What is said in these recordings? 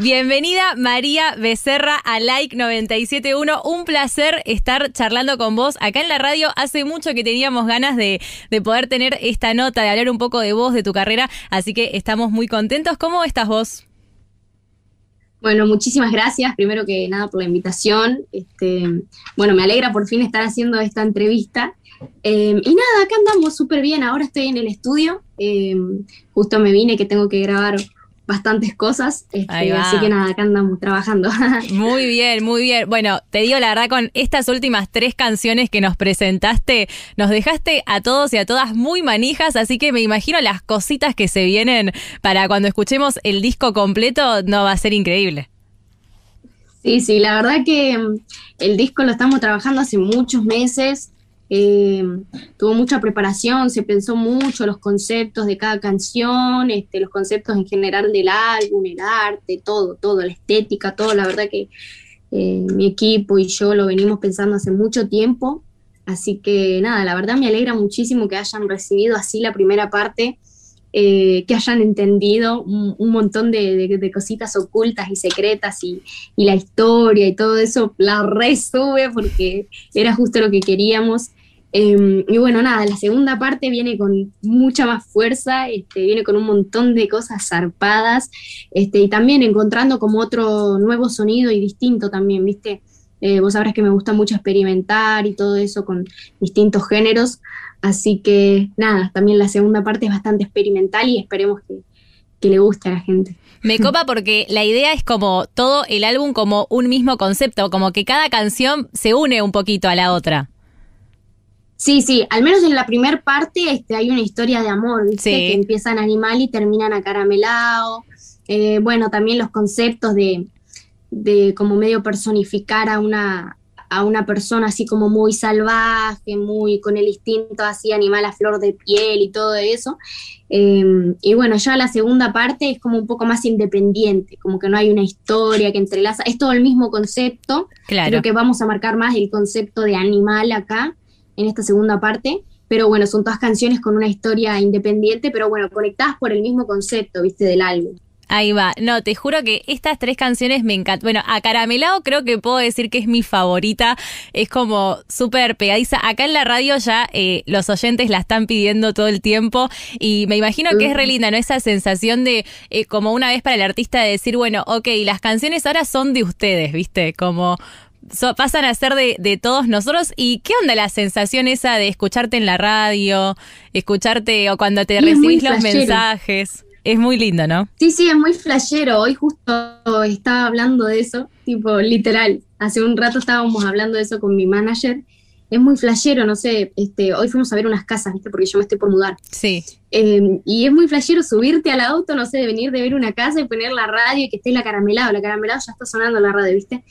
Bienvenida María Becerra a Like 971. Un placer estar charlando con vos acá en la radio. Hace mucho que teníamos ganas de, de, poder tener esta nota, de hablar un poco de vos, de tu carrera. Así que estamos muy contentos. ¿Cómo estás vos? Bueno, muchísimas gracias, primero que nada, por la invitación. Este, bueno, me alegra por fin estar haciendo esta entrevista. Eh, y nada, acá andamos súper bien. Ahora estoy en el estudio. Eh, justo me vine que tengo que grabar bastantes cosas, este, así que nada, acá andamos trabajando. Muy bien, muy bien. Bueno, te digo la verdad, con estas últimas tres canciones que nos presentaste, nos dejaste a todos y a todas muy manijas, así que me imagino las cositas que se vienen para cuando escuchemos el disco completo, no va a ser increíble. Sí, sí, la verdad que mm, el disco lo estamos trabajando hace muchos meses, eh, tuvo mucha preparación, se pensó mucho los conceptos de cada canción, este, los conceptos en general del álbum, el arte, todo, todo, la estética, todo. La verdad que eh, mi equipo y yo lo venimos pensando hace mucho tiempo. Así que nada, la verdad me alegra muchísimo que hayan recibido así la primera parte, eh, que hayan entendido un, montón de, cositas ocultas y secretas y, y, la historia y todo eso, la resube porque era justo lo que queríamos. Em, y bueno, nada, la segunda parte viene con mucha más fuerza, este, viene con un montón de cosas zarpadas, este, y también encontrando como otro nuevo sonido y distinto también, ¿viste? Eh, vos sabrás que me gusta mucho experimentar y todo eso con distintos géneros, así que nada, también la segunda parte es bastante experimental y esperemos que, que le guste a la gente. Me copa porque la idea es como todo el álbum como un mismo concepto, como que cada canción se une un poquito a la otra. Sí, sí, al menos en la primera parte este, hay una historia de amor, ¿viste? que empiezan animal y terminan acaramelado. Eh, bueno, también los conceptos de, de como medio personificar a una, a una persona así como muy salvaje, muy con el instinto así animal a flor de piel y todo eso. Em, y bueno, ya la segunda parte es como un poco más independiente, como que no hay una historia que entrelaza, es todo el mismo concepto, claro. creo que vamos a marcar más el concepto de animal acá, en esta segunda parte. Pero bueno, son todas canciones con una historia independiente, pero bueno, conectadas por el mismo concepto, viste, del álbum. Ahí va. No, te juro que estas tres canciones me encantan. Bueno, a Caramelado creo que puedo decir que es mi favorita. Es como súper pegadiza. Acá en la radio ya eh, los oyentes la están pidiendo todo el tiempo y me imagino que es re linda, ¿no? Esa sensación de eh, como una vez para el artista de decir, bueno, ok, las canciones ahora son de ustedes, ¿viste? Como pasan a ser de, todos nosotros. ¿Y qué onda la sensación esa de escucharte en la radio, escucharte o cuando te recibís los mensajes? Es muy lindo, ¿no? Sí, sí, es muy flashero. Hoy justo estaba hablando de eso, tipo literal. Hace un rato estábamos hablando de eso con mi manager. Es muy flashero, no sé, este, hoy fuimos a ver unas casas, ¿viste? Porque yo me estoy por mudar. Sí. Em, y es muy flashero subirte al auto, no sé, de venir de ver una casa y poner la radio y que esté la caramelado. La caramelado ya está sonando la radio, ¿viste?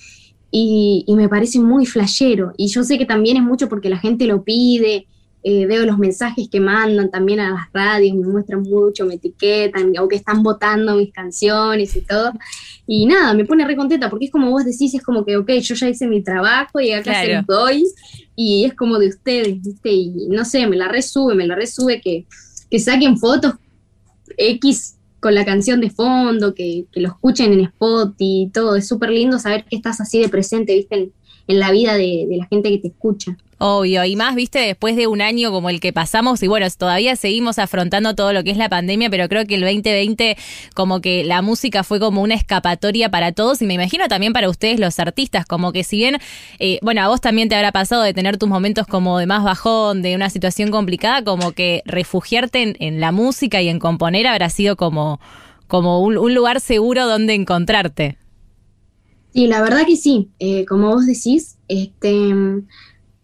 Y, me parece muy flashero. Y yo sé que también es mucho porque la gente lo pide, eh, veo los mensajes que mandan también a las radios, me muestran mucho, me etiquetan, o que están votando mis canciones y todo. Y nada, me pone re contenta porque es como vos decís, es como que, ok, yo ya hice mi trabajo y acá se los doy y es como de ustedes, ¿viste? Y no sé, me la resube, me la resube que, que saquen fotos X con la canción de fondo, que, lo escuchen en spot y todo. Es súper lindo saber que estás así de presente, viste, en, la vida de, la gente que te escucha. Obvio, y más, viste, después de un año como el que pasamos, y bueno, todavía seguimos afrontando todo lo que es la pandemia, pero creo que el 2020 como que la música fue como una escapatoria para todos, y me imagino también para ustedes los artistas, como que si bien, eh, bueno, a vos también te habrá pasado de tener tus momentos como de más bajón, de una situación complicada, como que refugiarte en, la música y en componer habrá sido como, como un, lugar seguro donde encontrarte. Sí, la verdad que sí, eh, como vos decís, este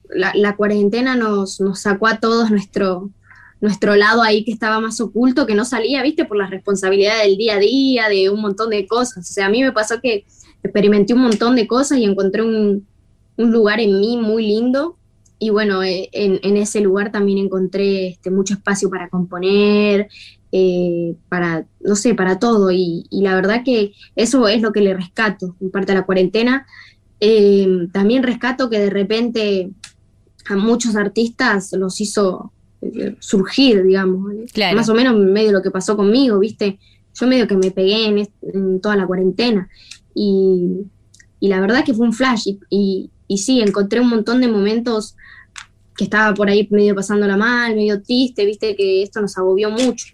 la, cuarentena nos, nos, sacó a todos nuestro, nuestro lado ahí que estaba más oculto, que no salía, viste, por las responsabilidades del día a día, de un montón de cosas. O sea, a mí me pasó que experimenté un montón de cosas y encontré un, lugar en mí muy lindo. Y bueno, eh, en, ese lugar también encontré este, mucho espacio para componer, eh, para, no sé, para todo. Y, la verdad que eso es lo que le rescato en parte a la cuarentena. Eh, también rescato que de repente a muchos artistas los hizo eh, surgir, digamos. Más o menos en medio lo que pasó conmigo, ¿viste? yo medio que me pegué en, toda la cuarentena. Y, la verdad que fue un flash. Y, y, sí, encontré un montón de momentos que estaba por ahí medio pasándola mal, medio triste, viste que esto nos agobió mucho.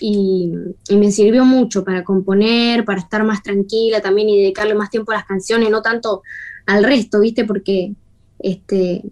Y, y, me sirvió mucho para componer, para estar más tranquila también y dedicarle más tiempo a las canciones, no tanto al resto, ¿viste? Porque este,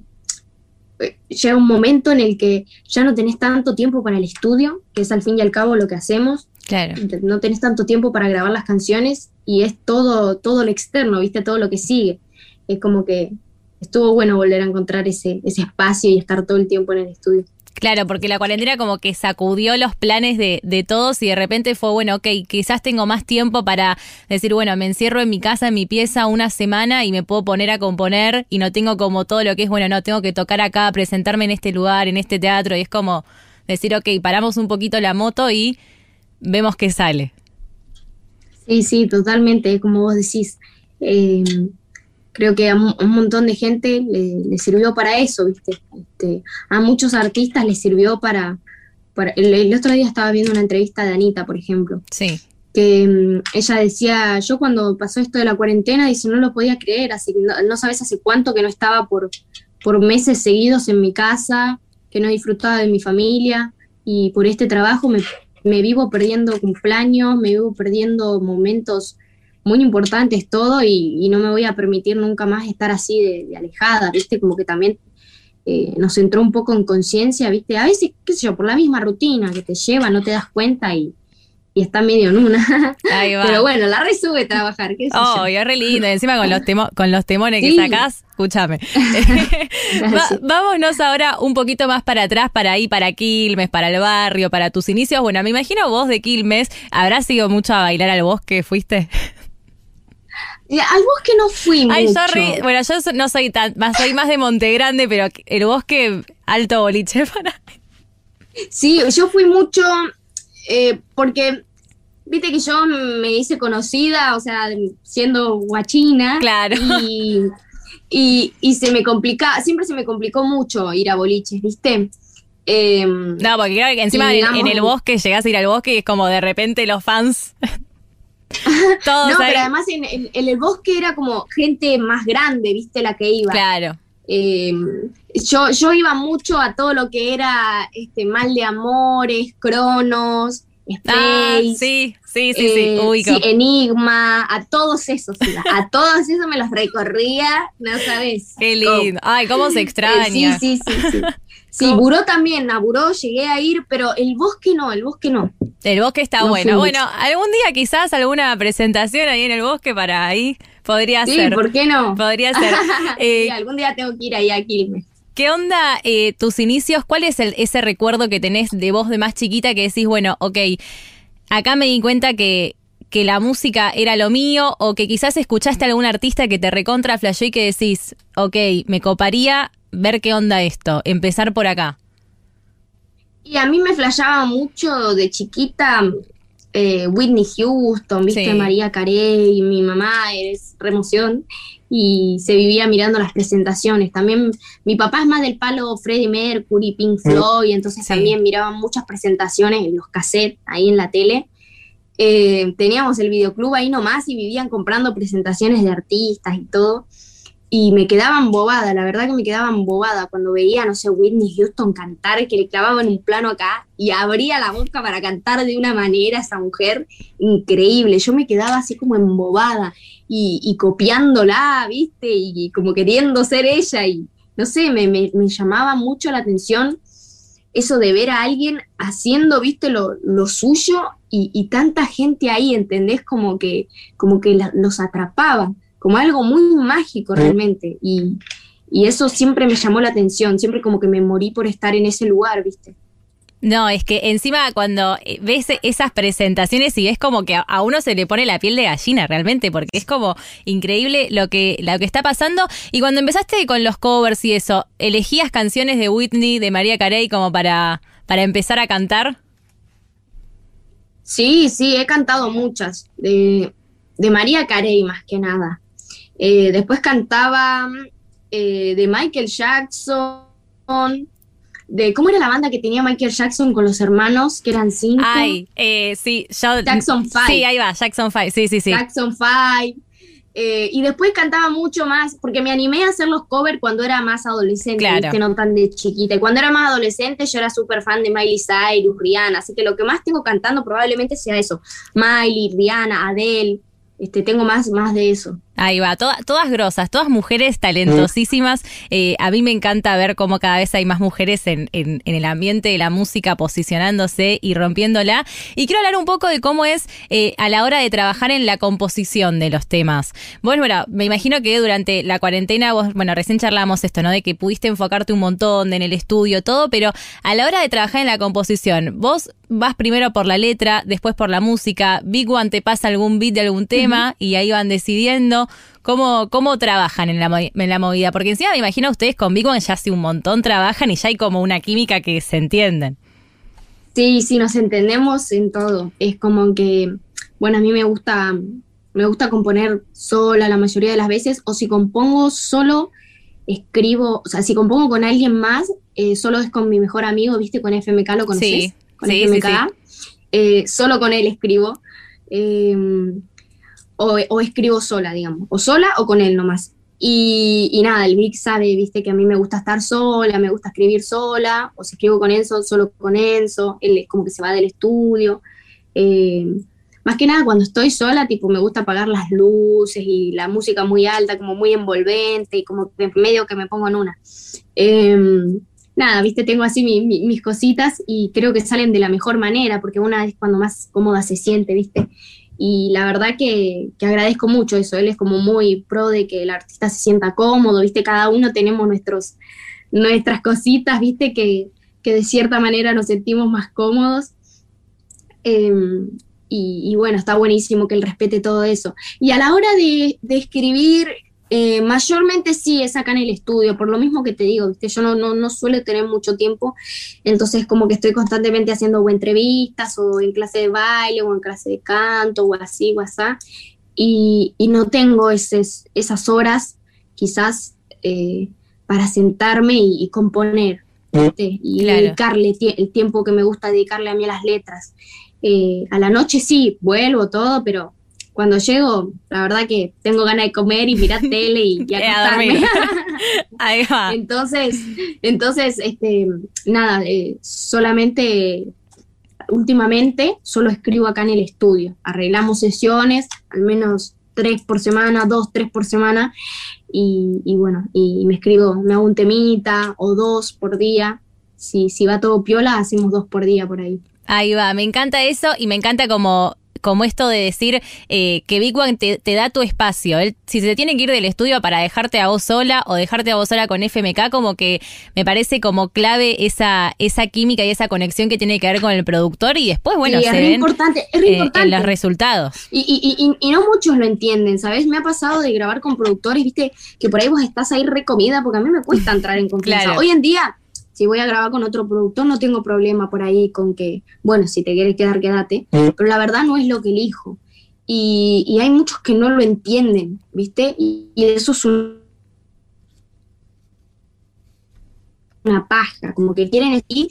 llega un momento en el que ya no tenés tanto tiempo para el estudio, que es al fin y al cabo lo que hacemos. Claro. No tenés tanto tiempo para grabar las canciones y es todo, todo lo externo, ¿viste? Todo lo que sigue. Es como que estuvo bueno volver a encontrar ese, ese espacio y estar todo el tiempo en el estudio. Claro, porque la cuarentena como que sacudió los planes de, de, todos y de repente fue, bueno, ok, quizás tengo más tiempo para decir, bueno, me encierro en mi casa, en mi pieza una semana y me puedo poner a componer y no tengo como todo lo que es, bueno, no, tengo que tocar acá, presentarme en este lugar, en este teatro y es como decir, ok, paramos un poquito la moto y vemos qué sale. Sí, sí, totalmente, como vos decís. Eh, creo que a un montón de gente le, sirvió para eso, ¿viste? Este, a muchos artistas les sirvió para... para el, otro día estaba viendo una entrevista de Anita, por ejemplo. Sí. Que mm, ella decía, yo cuando pasó esto de la cuarentena, dice, no lo podía creer, así no, no sabes hace cuánto que no estaba por, por meses seguidos en mi casa, que no disfrutaba de mi familia, y por este trabajo me, me vivo perdiendo cumpleaños, me vivo perdiendo momentos muy importantes todo y, no me voy a permitir nunca más estar así de, alejada, ¿viste? Como que también eh, nos entró un poco en conciencia, ¿viste? A veces, qué sé yo, por la misma rutina que te lleva, no te das cuenta y, y está medio en una. Pero bueno, la resube trabajar, qué sé oh, yo. es re lindo. Encima con los, con los temones que sacás, escúchame. vámonos ahora un poquito más para atrás, para ahí, para Quilmes, para el barrio, para tus inicios. Bueno, me imagino vos de Quilmes, ¿habrás ido mucho a bailar al bosque? ¿Fuiste? Al bosque no fui Ay, sorry. Bueno, yo no soy tan, más, soy más de Monte Grande, pero el bosque alto boliche para. Sí, yo fui mucho eh, porque viste que yo me hice conocida, o sea, siendo guachina. Claro. Y, y, se me complica, siempre se me complicó mucho ir a boliches, ¿viste? Em, no, porque claro que encima en, el bosque llegás a ir al bosque y es como de repente los fans no, pero además en, el bosque era como gente más grande, viste, la que iba. Claro. Eh, yo, yo iba mucho a todo lo que era este Mal de Amores, Cronos, Space. Ah, sí, sí, sí, sí, eh, Enigma, a todos esos, a todos esos me los recorría, no sabes. Qué lindo. Ay, cómo se extraña. sí, sí, sí. sí. Sí, Buró también, a Buró llegué a ir, pero el bosque no, el bosque no. El bosque está bueno. Bueno, algún día quizás alguna presentación ahí en el bosque para ahí podría ser. Sí, ¿por qué no? Podría ser. Eh, algún día tengo que ir ahí a Quilmes. ¿Qué onda eh, tus inicios? ¿Cuál es el, ese recuerdo que tenés de vos de más chiquita que decís, bueno, ok, acá me di cuenta que, que la música era lo mío o que quizás escuchaste a algún artista que te recontra flashó y que decís, ok, me coparía ver qué onda esto, empezar por acá? Y a mí me flashaba mucho de chiquita eh, Whitney Houston, viste María Carey, mi mamá es remoción y se vivía mirando las presentaciones. También mi papá es más del palo Freddie Mercury, Pink mm. Floyd, entonces también miraba muchas presentaciones en los cassettes ahí en la tele. Eh, teníamos el videoclub ahí nomás y vivían comprando presentaciones de artistas y todo y me quedaban bobada, la verdad que me quedaban bobada cuando veía, no sé, Whitney Houston cantar, que le clavaban un plano acá y abría la boca para cantar de una manera a esa mujer increíble. Yo me quedaba así como embobada y, y copiándola, ¿viste? Y, como queriendo ser ella y no sé, me, me, llamaba mucho la atención eso de ver a alguien haciendo, viste, lo, lo suyo y, y, tanta gente ahí, ¿entendés? Como que, como que los atrapaba como algo muy mágico realmente. Y, eso siempre me llamó la atención, siempre como que me morí por estar en ese lugar, ¿viste? No, es que encima cuando ves esas presentaciones y es como que a uno se le pone la piel de gallina realmente, porque es como increíble lo que, lo que está pasando. Y cuando empezaste con los covers y eso, ¿elegías canciones de Whitney, de María Carey como para, para empezar a cantar? Sí, sí, he cantado muchas, de, de María Carey más que nada. Eh, después cantaba eh, de Michael Jackson, de cómo era la banda que tenía Michael Jackson con los hermanos, que eran cinco. Ay, eh, sí, yo, Jackson Five. Sí, ahí va, Jackson Five, sí, sí, sí. Jackson Five. Eh, y después cantaba mucho más, porque me animé a hacer los covers cuando era más adolescente, Claro. ¿viste? no tan de chiquita. Y cuando era más adolescente yo era súper fan de Miley Cyrus, Rihanna, así que lo que más tengo cantando probablemente sea eso. Miley, Rihanna, Adele, este, tengo más, más de eso. Ahí va, toda- todas grosas, todas mujeres talentosísimas. Eh, a mí me encanta ver cómo cada vez hay más mujeres en, en- en el ambiente de la música posicionándose y rompiéndola. Y quiero hablar un poco de cómo es eh, a la hora de trabajar en la composición de los temas. Vos, bueno, me imagino que durante la cuarentena, vos, bueno, recién charlamos esto, ¿no? De que pudiste enfocarte un montón en el estudio, todo, pero a la hora de trabajar en la composición, vos vas primero por la letra, después por la música, Big One te pasa algún beat de algún tema y ahí van decidiendo cómo, cómo trabajan en la, en la movida. Porque encima me imagino ustedes con Big One ya hace un montón trabajan y ya hay como una química que se entienden. Sí, sí, nos entendemos en todo. Es como que, bueno, a mí me gusta, me gusta componer sola la mayoría de las veces, o si compongo solo, escribo, o sea, si compongo con alguien más, eh, solo es con mi mejor amigo, ¿viste? Con FMK, ¿lo conoces? Sí, con sí, FMK. sí, Eh, solo con él escribo. eh, o, o escribo sola, digamos. O sola o con él nomás. Y, y nada, el Vic sabe, viste, que a mí me gusta estar sola, me gusta escribir sola, o si escribo con Enzo, solo con Enzo, él es como que se va del estudio. Eh, más que nada cuando estoy sola, tipo, me gusta apagar las luces y la música muy alta, como muy envolvente, y como que medio que me pongo en una. Eh, nada, viste, tengo así mi- mi- mis cositas y creo que salen de la mejor manera, porque una es cuando más cómoda se siente, viste. Y la verdad que, que agradezco mucho eso, él es como muy pro de que el artista se sienta cómodo, viste, cada uno tenemos nuestros, nuestras cositas, viste, que, que de cierta manera nos sentimos más cómodos. Em, y, y bueno, está buenísimo que él respete todo eso. Y a la hora de, de escribir, eh, mayormente sí es acá en el estudio, por lo mismo que te digo, ¿viste? yo no, no, no suelo tener mucho tiempo, entonces como que estoy constantemente haciendo o entrevistas o en clase de baile o en clase de canto o así o así, y, y no tengo eses- esas horas quizás eh, para sentarme y, y componer ¿viste? y Claro. dedicarle tie- el tiempo que me gusta dedicarle a mí a las letras. Eh, a la noche sí, vuelvo todo, pero cuando llego, la verdad que tengo ganas de comer y mirar tele y, y acostarme. Ahí va. entonces, entonces, este, nada, eh, solamente últimamente solo escribo acá en el estudio. Arreglamos sesiones, al menos tres por semana, dos, tres por semana, y, y bueno, y me escribo, me hago un temita o dos por día. Si, si va todo piola, hacemos dos por día por ahí. Ahí va, me encanta eso y me encanta como, como esto de decir eh, que Big One te, te da tu espacio. Él, si se tiene que ir del estudio para dejarte a vos sola o dejarte a vos sola con FMK, como que me parece como clave esa, esa química y esa conexión que tiene que ver con el productor y después, bueno, Sí, se es ven importante, es eh, importante. en los resultados. Y, y, y, y no muchos lo entienden, ¿sabes? Me ha pasado de grabar con productores, viste, que por ahí vos estás ahí recomida, porque a mí me cuesta entrar en confianza. Claro. Hoy en día, si voy a grabar con otro productor, no tengo problema por ahí con que, bueno, si te quieres quedar, quédate. Pero la verdad no es lo que elijo. Y, y hay muchos que no lo entienden, ¿viste? Y, y eso es un- una paja, como que quieren y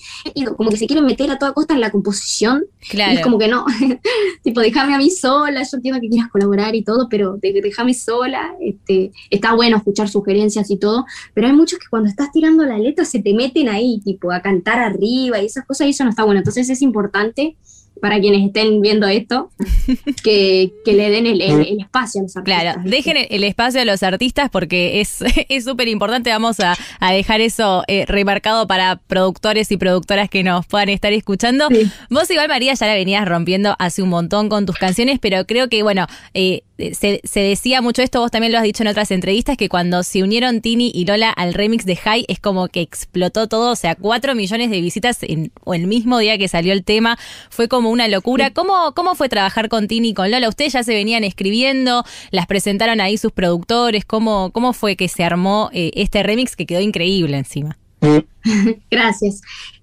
como que se quieren meter a toda costa en la composición y es Claro. como que no, tipo, déjame a mí sola, yo entiendo que quieras colaborar y todo, pero déjame sola, este, está bueno escuchar sugerencias y todo, pero hay muchos que cuando estás tirando la letra se te meten ahí, tipo, a cantar arriba y esas cosas, y eso no está bueno. Entonces es importante para quienes estén viendo esto, que, que le den el, el- el espacio a los artistas. Claro, dejen el- el espacio a los artistas porque es es súper importante. Vamos a, a dejar eso eh, remarcado para productores y productoras que nos puedan estar escuchando. Sí. Vos igual, María, ya la venías rompiendo hace un montón con tus canciones, pero creo que, bueno, eh, se, se decía mucho esto, vos también lo has dicho en otras entrevistas, que cuando se unieron Tini y Lola al remix de High es como que explotó todo, o sea, cuatro millones de visitas en, o el mismo día que salió el tema, fue como una locura. ¿Cómo, ¿Cómo fue trabajar con Tini y con Lola? Ustedes ya se venían escribiendo, las presentaron ahí sus productores, ¿cómo, cómo fue que se armó eh, este remix que quedó increíble encima? Gracias.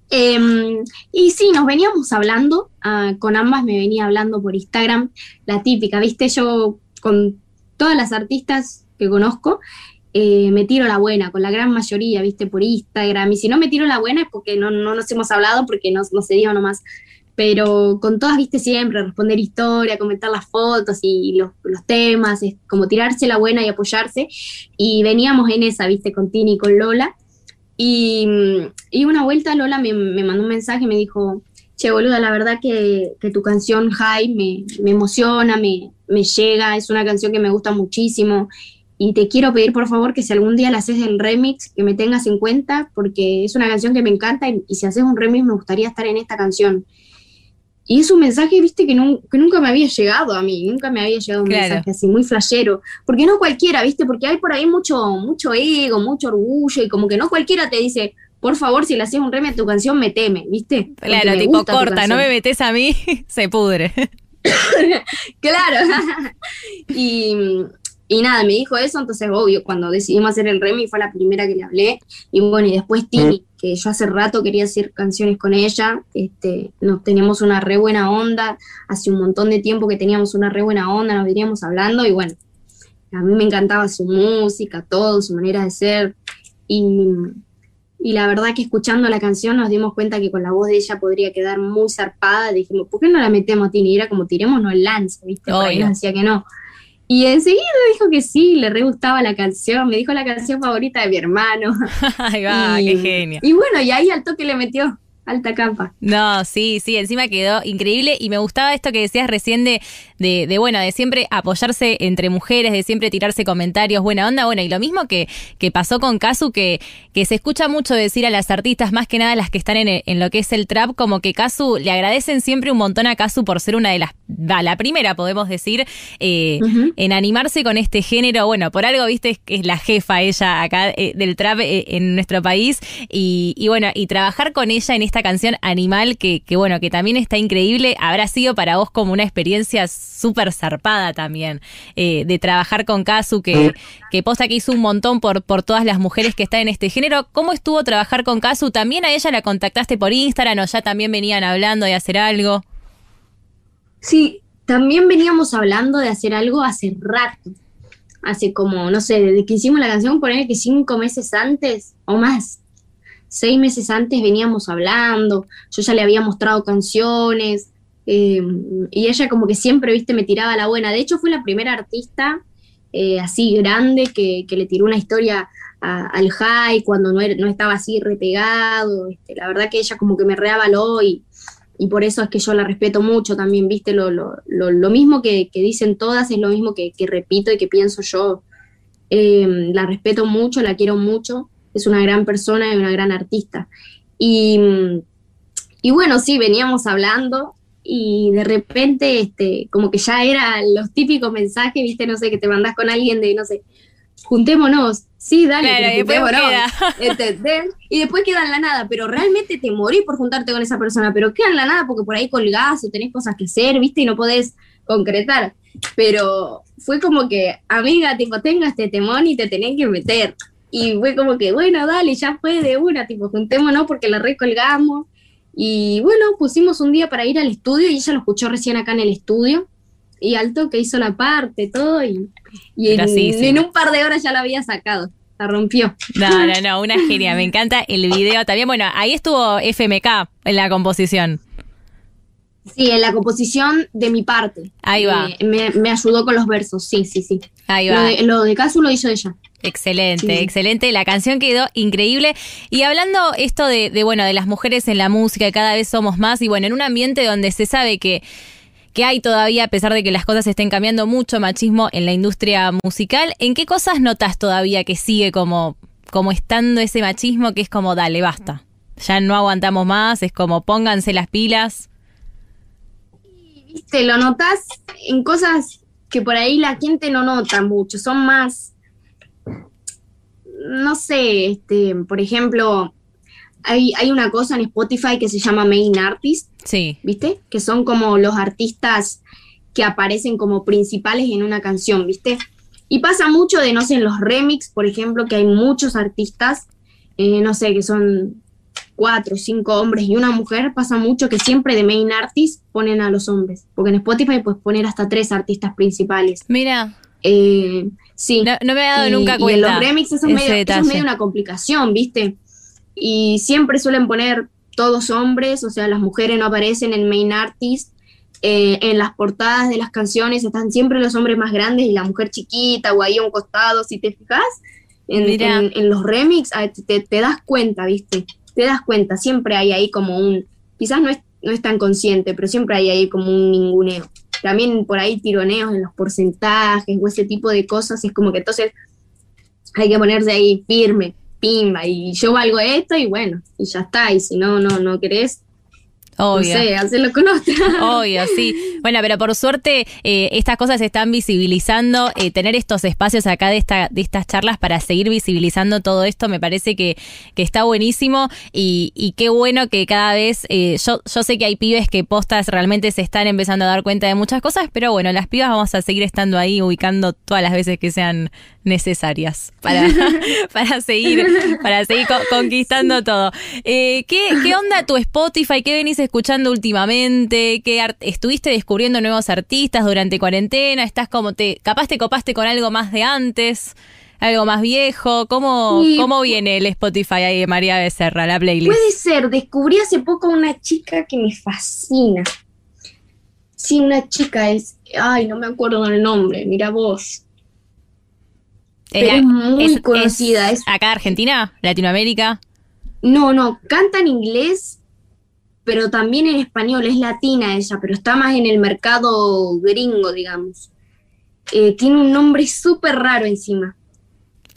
Em, y sí, nos veníamos hablando, ah, con ambas me venía hablando por Instagram, la típica, viste, yo con todas las artistas que conozco, eh, me tiro la buena, con la gran mayoría, viste, por Instagram. Y si no me tiro la buena es porque no, no nos hemos hablado, porque no, no se dio nomás. Pero con todas, viste, siempre responder historia, comentar las fotos y los, los temas, es como tirarse la buena y apoyarse. Y veníamos en esa, viste, con Tini y con Lola. Y, y una vuelta Lola me, me mandó un mensaje y me dijo, che, boluda, la verdad que, que tu canción High me, me emociona, me, me llega, es una canción que me gusta muchísimo y te quiero pedir por favor que si algún día la haces el remix, que me tengas en cuenta, porque es una canción que me encanta y, si haces un remix me gustaría estar en esta canción. Y es un mensaje, viste, que, nunca me había llegado a mí, nunca me había llegado un mensaje así, muy flashero. Porque no cualquiera, viste, porque hay por ahí mucho, mucho ego, mucho orgullo, y como que no cualquiera te dice, por favor, si le haces un remix a tu canción, me teme, ¿viste? claro, tipo corta, no me metes a mí, se pudre. claro. y, y nada, me dijo eso, entonces obvio, cuando decidimos hacer el Remy fue la primera que le hablé. Y bueno, y después Tini, que yo hace rato quería hacer canciones con ella, este, nos teníamos una re buena onda, hace un montón de tiempo que teníamos una re buena onda, nos veníamos hablando y bueno, a mí me encantaba su música, todo, su manera de ser. Y, y la verdad que escuchando la canción nos dimos cuenta que con la voz de ella podría quedar muy zarpada. Dijimos, ¿por qué no la metemos a Tini? Y era como, tiremos el lance, ¿viste? Por ahí nos decía que no. Y enseguida dijo que sí, le re gustaba la canción, me dijo la canción favorita de mi hermano. Ay, va, qué genio. Y bueno, y ahí al toque le metió alta capa. No, sí, sí, encima quedó increíble y me gustaba esto que decías recién de, de, bueno, de siempre apoyarse entre mujeres, de siempre tirarse comentarios, buena onda, bueno, y lo mismo que, que pasó con Kazu, que, que se escucha mucho decir a las artistas, más que nada las que están en, en lo que es el trap, como que Kazu, le agradecen siempre un montón a Kazu por ser una de las, la primera, podemos decir, eh, en animarse con este género, bueno, por algo, viste, que es la jefa ella acá eh, del trap eh, en nuestro país, y, y bueno, y trabajar con ella en esta canción Animal, que, que bueno, que también está increíble, habrá sido para vos como una experiencia súper zarpada también, eh, de trabajar con Kazu, que, que posta que hizo un montón por, por todas las mujeres que están en este género. ¿Cómo estuvo trabajar con Kazu? ¿También a ella la contactaste por Instagram o ya también venían hablando de hacer algo? Sí, también veníamos hablando de hacer algo hace rato. Hace como, no sé, desde que hicimos la canción, poner que cinco meses antes o más seis meses antes veníamos hablando, yo ya le había mostrado canciones, eh, y ella como que siempre, viste, me tiraba la buena. De hecho, fue la primera artista eh, así grande que, le tiró una historia al high cuando no, no estaba así repegado. Este, la verdad que ella como que me reavaló y, y por eso es que yo la respeto mucho también, viste, lo, lo, lo, mismo que, dicen todas es lo mismo que, repito y que pienso yo. Eh, la respeto mucho, la quiero mucho es una gran persona y una gran artista. Y, y bueno, sí, veníamos hablando y de repente, este, como que ya eran los típicos mensajes, viste, no sé, que te mandás con alguien de, no sé, juntémonos, sí, dale, juntémonos, Y después queda en la nada, pero realmente te morís por juntarte con esa persona, pero queda en la nada porque por ahí colgás o tenés cosas que hacer, viste, y no podés concretar. Pero fue como que, amiga, tipo, tenga este temón y te tenés que meter. Y fue como que, bueno, dale, ya fue de una, tipo, juntémonos porque la recolgamos. Y bueno, pusimos un día para ir al estudio y ella lo escuchó recién acá en el estudio. Y alto que hizo la parte, todo. Y, en, un par de horas ya la había sacado. La rompió. No, no, no, una genia. Me encanta el video también. Bueno, ahí estuvo FMK en la composición. Sí, en la composición de mi parte. Ahí va. me, me, ayudó con los versos, sí, sí, sí. Ahí va. Lo de, lo de Casu lo hizo ella. Excelente, excelente. La canción quedó increíble. Y hablando esto de, de, bueno, de las mujeres en la música, cada vez somos más, y bueno, en un ambiente donde se sabe que, que hay todavía, a pesar de que las cosas estén cambiando mucho, machismo en la industria musical, ¿en qué cosas notas todavía que sigue como, como estando ese machismo que es como, dale, basta? Ya no aguantamos más, es como pónganse las pilas. Te lo notas en cosas que por ahí la gente no nota mucho, son más no sé, este, por ejemplo, hay, hay una cosa en Spotify que se llama Main Artist. Sí. ¿Viste? Que son como los artistas que aparecen como principales en una canción, ¿viste? Y pasa mucho de, no sé, en los remix, por ejemplo, que hay muchos artistas, eh, no sé, que son cuatro, o cinco hombres y una mujer, pasa mucho que siempre de main artist ponen a los hombres, porque en Spotify puedes poner hasta tres artistas principales. Mira. Eh, Sí. No, no me he dado Y- nunca y cuenta. en los remixes es, medio, es medio una complicación, ¿viste? Y siempre suelen poner todos hombres, o sea, las mujeres no aparecen en main artist. Eh, en las portadas de las canciones están siempre los hombres más grandes y la mujer chiquita o ahí a un costado, si te fijas. En, Mira. en- en los remix ah, te, te das cuenta, ¿viste? Te das cuenta, siempre hay ahí como un, quizás no es, no es tan consciente, pero siempre hay ahí como un ninguneo. También por ahí tironeos en los porcentajes o ese tipo de cosas, es como que entonces hay que ponerse ahí firme, pimba, y yo valgo esto y bueno, y ya está, y si no, no, no querés, Obvio. no sé, hacerlo con otra. Obvio, sí. Bueno, pero por suerte eh, estas cosas se están visibilizando. eh, tener estos espacios acá de, esta, de estas charlas para seguir visibilizando todo esto me parece que, que está buenísimo y, y qué bueno que cada vez, eh, yo, yo sé que hay pibes que postas realmente se están empezando a dar cuenta de muchas cosas, pero bueno, las pibas vamos a seguir estando ahí ubicando todas las veces que sean necesarias para, para seguir, para seguir co- conquistando todo. ¿qué, ¿Qué onda tu Spotify? ¿Qué venís escuchando últimamente? ¿Qué art- estuviste descubriendo nuevos artistas durante cuarentena? ¿Estás como te, capaz te copaste con algo más de antes? ¿Algo más viejo? ¿Cómo, Sí. cómo viene el Spotify ahí de María Becerra, la playlist? Puede ser, descubrí hace poco una chica que me fascina. Sí, una chica es, ay, no me acuerdo el nombre, mira vos. pero es muy conocida, es- ¿Acá Argentina? ¿Latinoamérica? No, no, canta en inglés, pero también en español, es latina ella, pero está más en el mercado gringo, digamos. Eh, tiene un nombre súper raro encima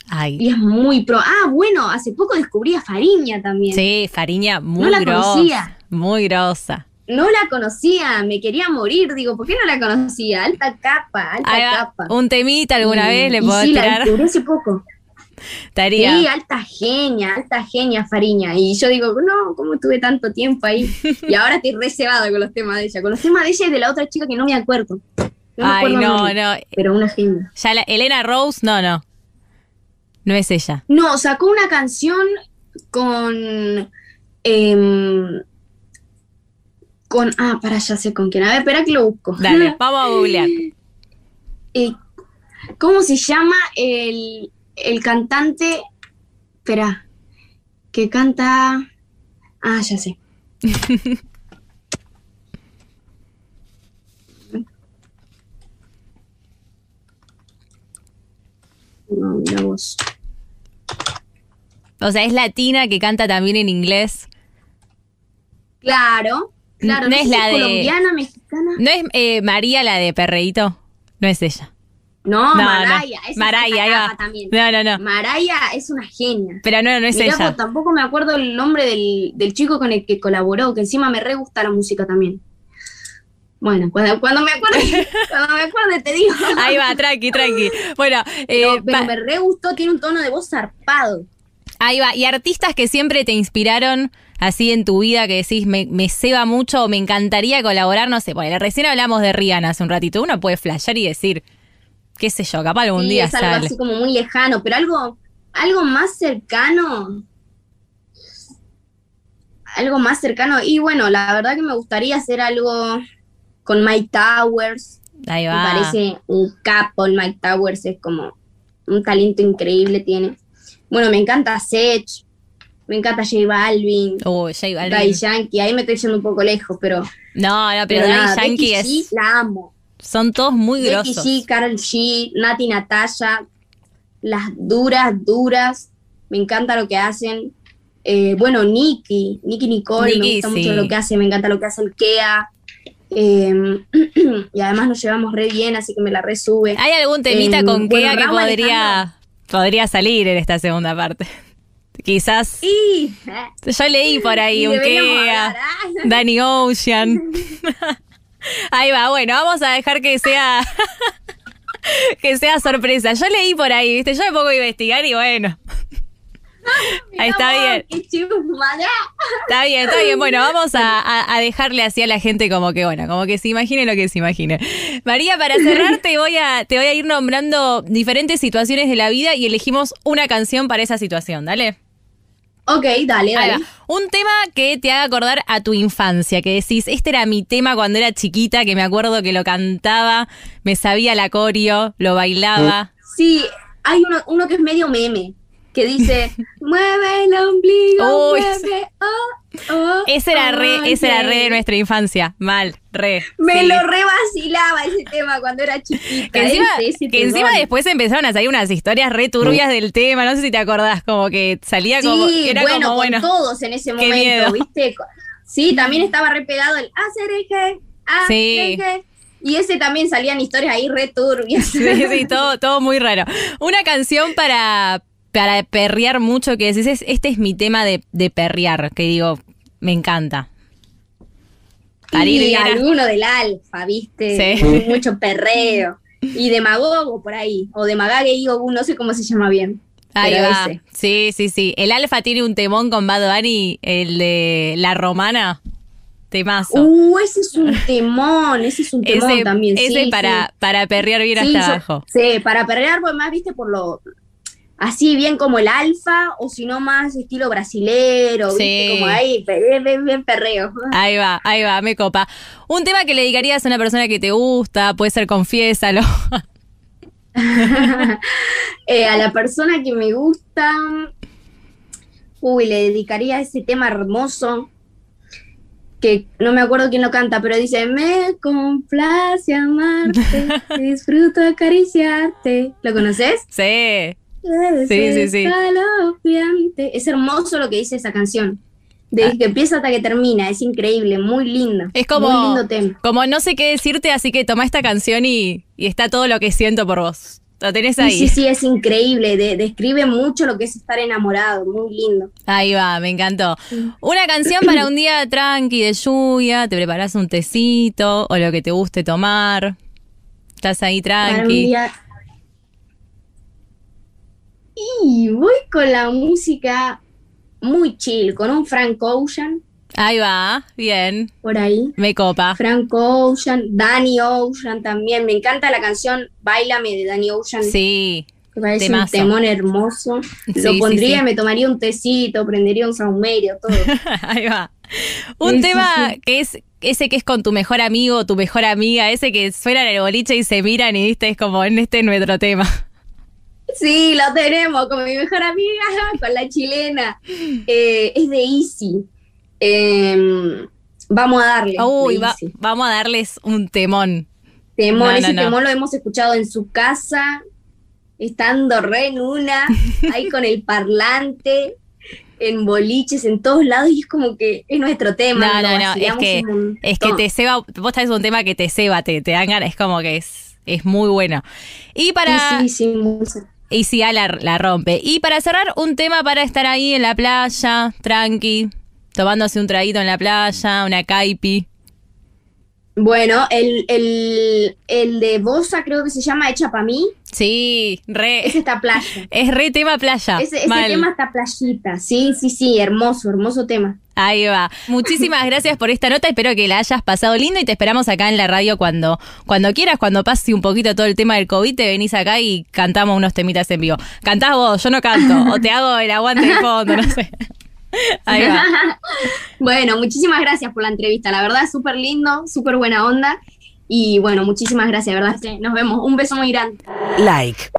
Ay. y es muy pro. Ah, bueno, hace poco descubrí a Fariña también. Sí, Fariña muy No la grosa. conocía. Muy grosa. No la conocía, me quería morir, digo, ¿por qué no la conocía? Alta capa, alta capa. un temita alguna Y- vez le y puedo sí, la descubrí hace poco. Estaría. Sí, alta genia, alta genia Fariña. Y yo digo, no, ¿cómo tuve tanto tiempo ahí? Y ahora estoy reservada con los temas de ella. Con los temas de ella y de la otra chica que no me acuerdo. No me Ay, no, nombre, no. Pero una genia. Ya la, Elena Rose, no, no. No es ella. No, sacó una canción con. em, con. Ah, para ya sé con quién. A ver, espera que lo busco. Dale, vamos a googlear. Eh, ¿Cómo se llama el, el cantante? Espera, que canta. Ah, ya sé. No, mira vos. O sea, es latina que canta también en inglés. Claro, claro. No es la de- colombiana, mexicana. ¿No es eh, María la de Perreíto? No es ella. No, No, Maraya. no. esa es Maraya, ahí va. capa también. No, no, no. Maraya es una genia. Pero no, no es Mirá, ella. vos, tampoco me acuerdo el nombre del, del chico con el que colaboró, que encima me re gusta la música también. Bueno, cuando, cuando me acuerde, cuando me acuerde te digo. Ahí va, tranqui, tranqui. Bueno, Pero, eh, pero me re gustó, tiene un tono de voz zarpado. ahí va. Y artistas que siempre te inspiraron así en tu vida, que decís, me, me ceba mucho o me encantaría colaborar, no sé, bueno, recién hablamos de Rihanna hace un ratito. Uno puede flashear y decir, qué sé yo, capaz algún Sí, día es algo sale. así como muy lejano, pero algo, algo más cercano. Algo más cercano. Y bueno, la verdad que me gustaría hacer algo con Mike Towers. Ahí Me va. parece un capo el Mike Towers, es como un talento increíble tiene. Bueno, me encanta Sech, me encanta J Balvin, Uy, J Balvin. Daddy Yankee, ahí me estoy yendo un poco lejos, pero, No, no, pero pero Daddy nada, Yankee Becky es. G, la amo. Son todos muy Becky grosos. G, Carol G, Nati Natasha, las duras, duras, me encanta lo que hacen. Eh, bueno, Nicky, Nicky Nicole, me gusta sí. mucho lo que hace, me encanta lo que hace el Kea. Eh, y además nos llevamos re bien, así que me la resube. ¿Hay algún temita Em, con bueno, Kea que podría, podría salir en esta segunda parte? Quizás. Y, Yo leí por ahí un Kea, hablar, ¿ah? Danny Ocean. Ahí va, bueno, vamos a dejar que sea. que sea sorpresa. Yo leí por ahí, ¿viste? Yo me pongo a investigar y bueno. Ahí está bien. Está bien, está bien. Bueno, vamos a, a- a dejarle así a la gente como que, bueno, como que se imagine lo que se imagine. María, para cerrar te voy a, te voy a ir nombrando diferentes situaciones de la vida y elegimos una canción para esa situación, ¿dale? Ok, dale, dale. Un tema que te haga acordar a tu infancia, que decís, este era mi tema cuando era chiquita, que me acuerdo que lo cantaba, me sabía la coreo, lo bailaba. Sí, hay uno, uno que es medio meme, que dice, mueve el ombligo, Uy, mueve, oh, oh, Ese era re, oh, ese era re de yeah". nuestra infancia. Mal, re. Me sí. lo revacilaba ese tema cuando era chiquita. Que encima, ese, ese que encima temón. después empezaron a salir unas historias re turbias del tema, no sé si te acordás, como que salía como, Sí, era bueno, como, con bueno, todos en ese miedo. momento, ¿viste? Sí, también estaba re pegado el hacer eje, Sí. eje. Y ese también salían historias ahí re turbias. sí, sí, todo, todo muy raro. Una canción para, para perrear mucho que decís, es- este es mi tema de, de perrear, que digo, me encanta. Y alguno del alfa, ¿viste? Sí. Mucho perreo. Y demagogo por ahí. O demagague y no sé cómo se llama bien. Ahí va. ese. Sí, sí, sí. El Alfa tiene un temón con Bad Bunny, el de La Romana. Temazo. Uh, ese es un temón, ese es un temón ese también. sí, ese sí. para, para perrear bien Sí, hasta yo- abajo. Sí, para perrear, pues más, viste, por lo. Así bien como el alfa, o si no más estilo brasilero, Sí. viste, como ahí, bien, bien, bien perreo. Ahí va, ahí va, me copa. Un tema que le dedicarías a una persona que te gusta, puede ser confiésalo. Eh, a la persona que me gusta, uy, le dedicaría ese tema hermoso, que no me acuerdo quién lo canta, pero dice, me complace amarte, disfruto acariciarte. ¿Lo conoces? Sí. Sí, sí, sí. Es hermoso lo que dice esa canción. Desde que empieza hasta que termina, es increíble, muy linda. Ah. Es como, Muy lindo tema. como no sé qué decirte, así que toma esta canción y, y está todo lo que siento por vos. Lo tenés ahí. sí, sí, es increíble. de- describe mucho lo que es estar enamorado, muy lindo. Ahí va, me encantó. Una canción para un día tranqui de lluvia, te preparás un tecito o lo que te guste tomar. Estás ahí Para un tranqui. día- Y voy con la música muy chill, con un Frank Ocean Ahí va, bien. por ahí. Me copa. Frank Ocean, Danny Ocean también. Me encanta la canción Bailame de Danny Ocean. Sí. Me parece Temazo. un temón hermoso. Sí, Lo pondría sí. me tomaría un tecito, prendería un saumerio, todo. Ahí va. Un tema que es ese que es con tu mejor amigo, tu mejor amiga, ese que suena en el boliche y se miran y viste, es como en este nuestro tema. Sí, lo tenemos con mi mejor amiga, con la chilena. Eh, es de Easy. Eh, vamos a darle. Uy, va- vamos a darles un temón. Temón, No, ese no. temón lo hemos escuchado en su casa, estando re en una, ahí con el parlante, en boliches, en todos lados, y es como que es nuestro tema. No, no, no, es que, es que te ceba, vos traes un tema que te ceba, te, te dan ganas, es como que es, es muy bueno. Y para, Sí, sí, sí, y ah, la, la rompe. Y para cerrar, un tema para estar ahí en la playa, tranqui, tomándose un traguito en la playa, una caipi. Bueno, el, el, el de Bosa creo que se llama Hecha para mí, Sí, es re, esta playa. es re tema playa. Ese, ese tema está playita, sí, sí, sí, hermoso, hermoso tema. Ahí va. Muchísimas gracias por esta nota. Espero que la hayas pasado lindo y te esperamos acá en la radio cuando, cuando quieras, cuando pase un poquito todo el tema del COVID, te venís acá y cantamos unos temitas en vivo. Cantás vos, yo no canto. O te hago el aguante de fondo, no sé. Ahí va. Bueno, muchísimas gracias por la entrevista, la verdad súper lindo, súper buena onda. Y bueno, muchísimas gracias, ¿verdad? Nos vemos, un beso muy grande. Like.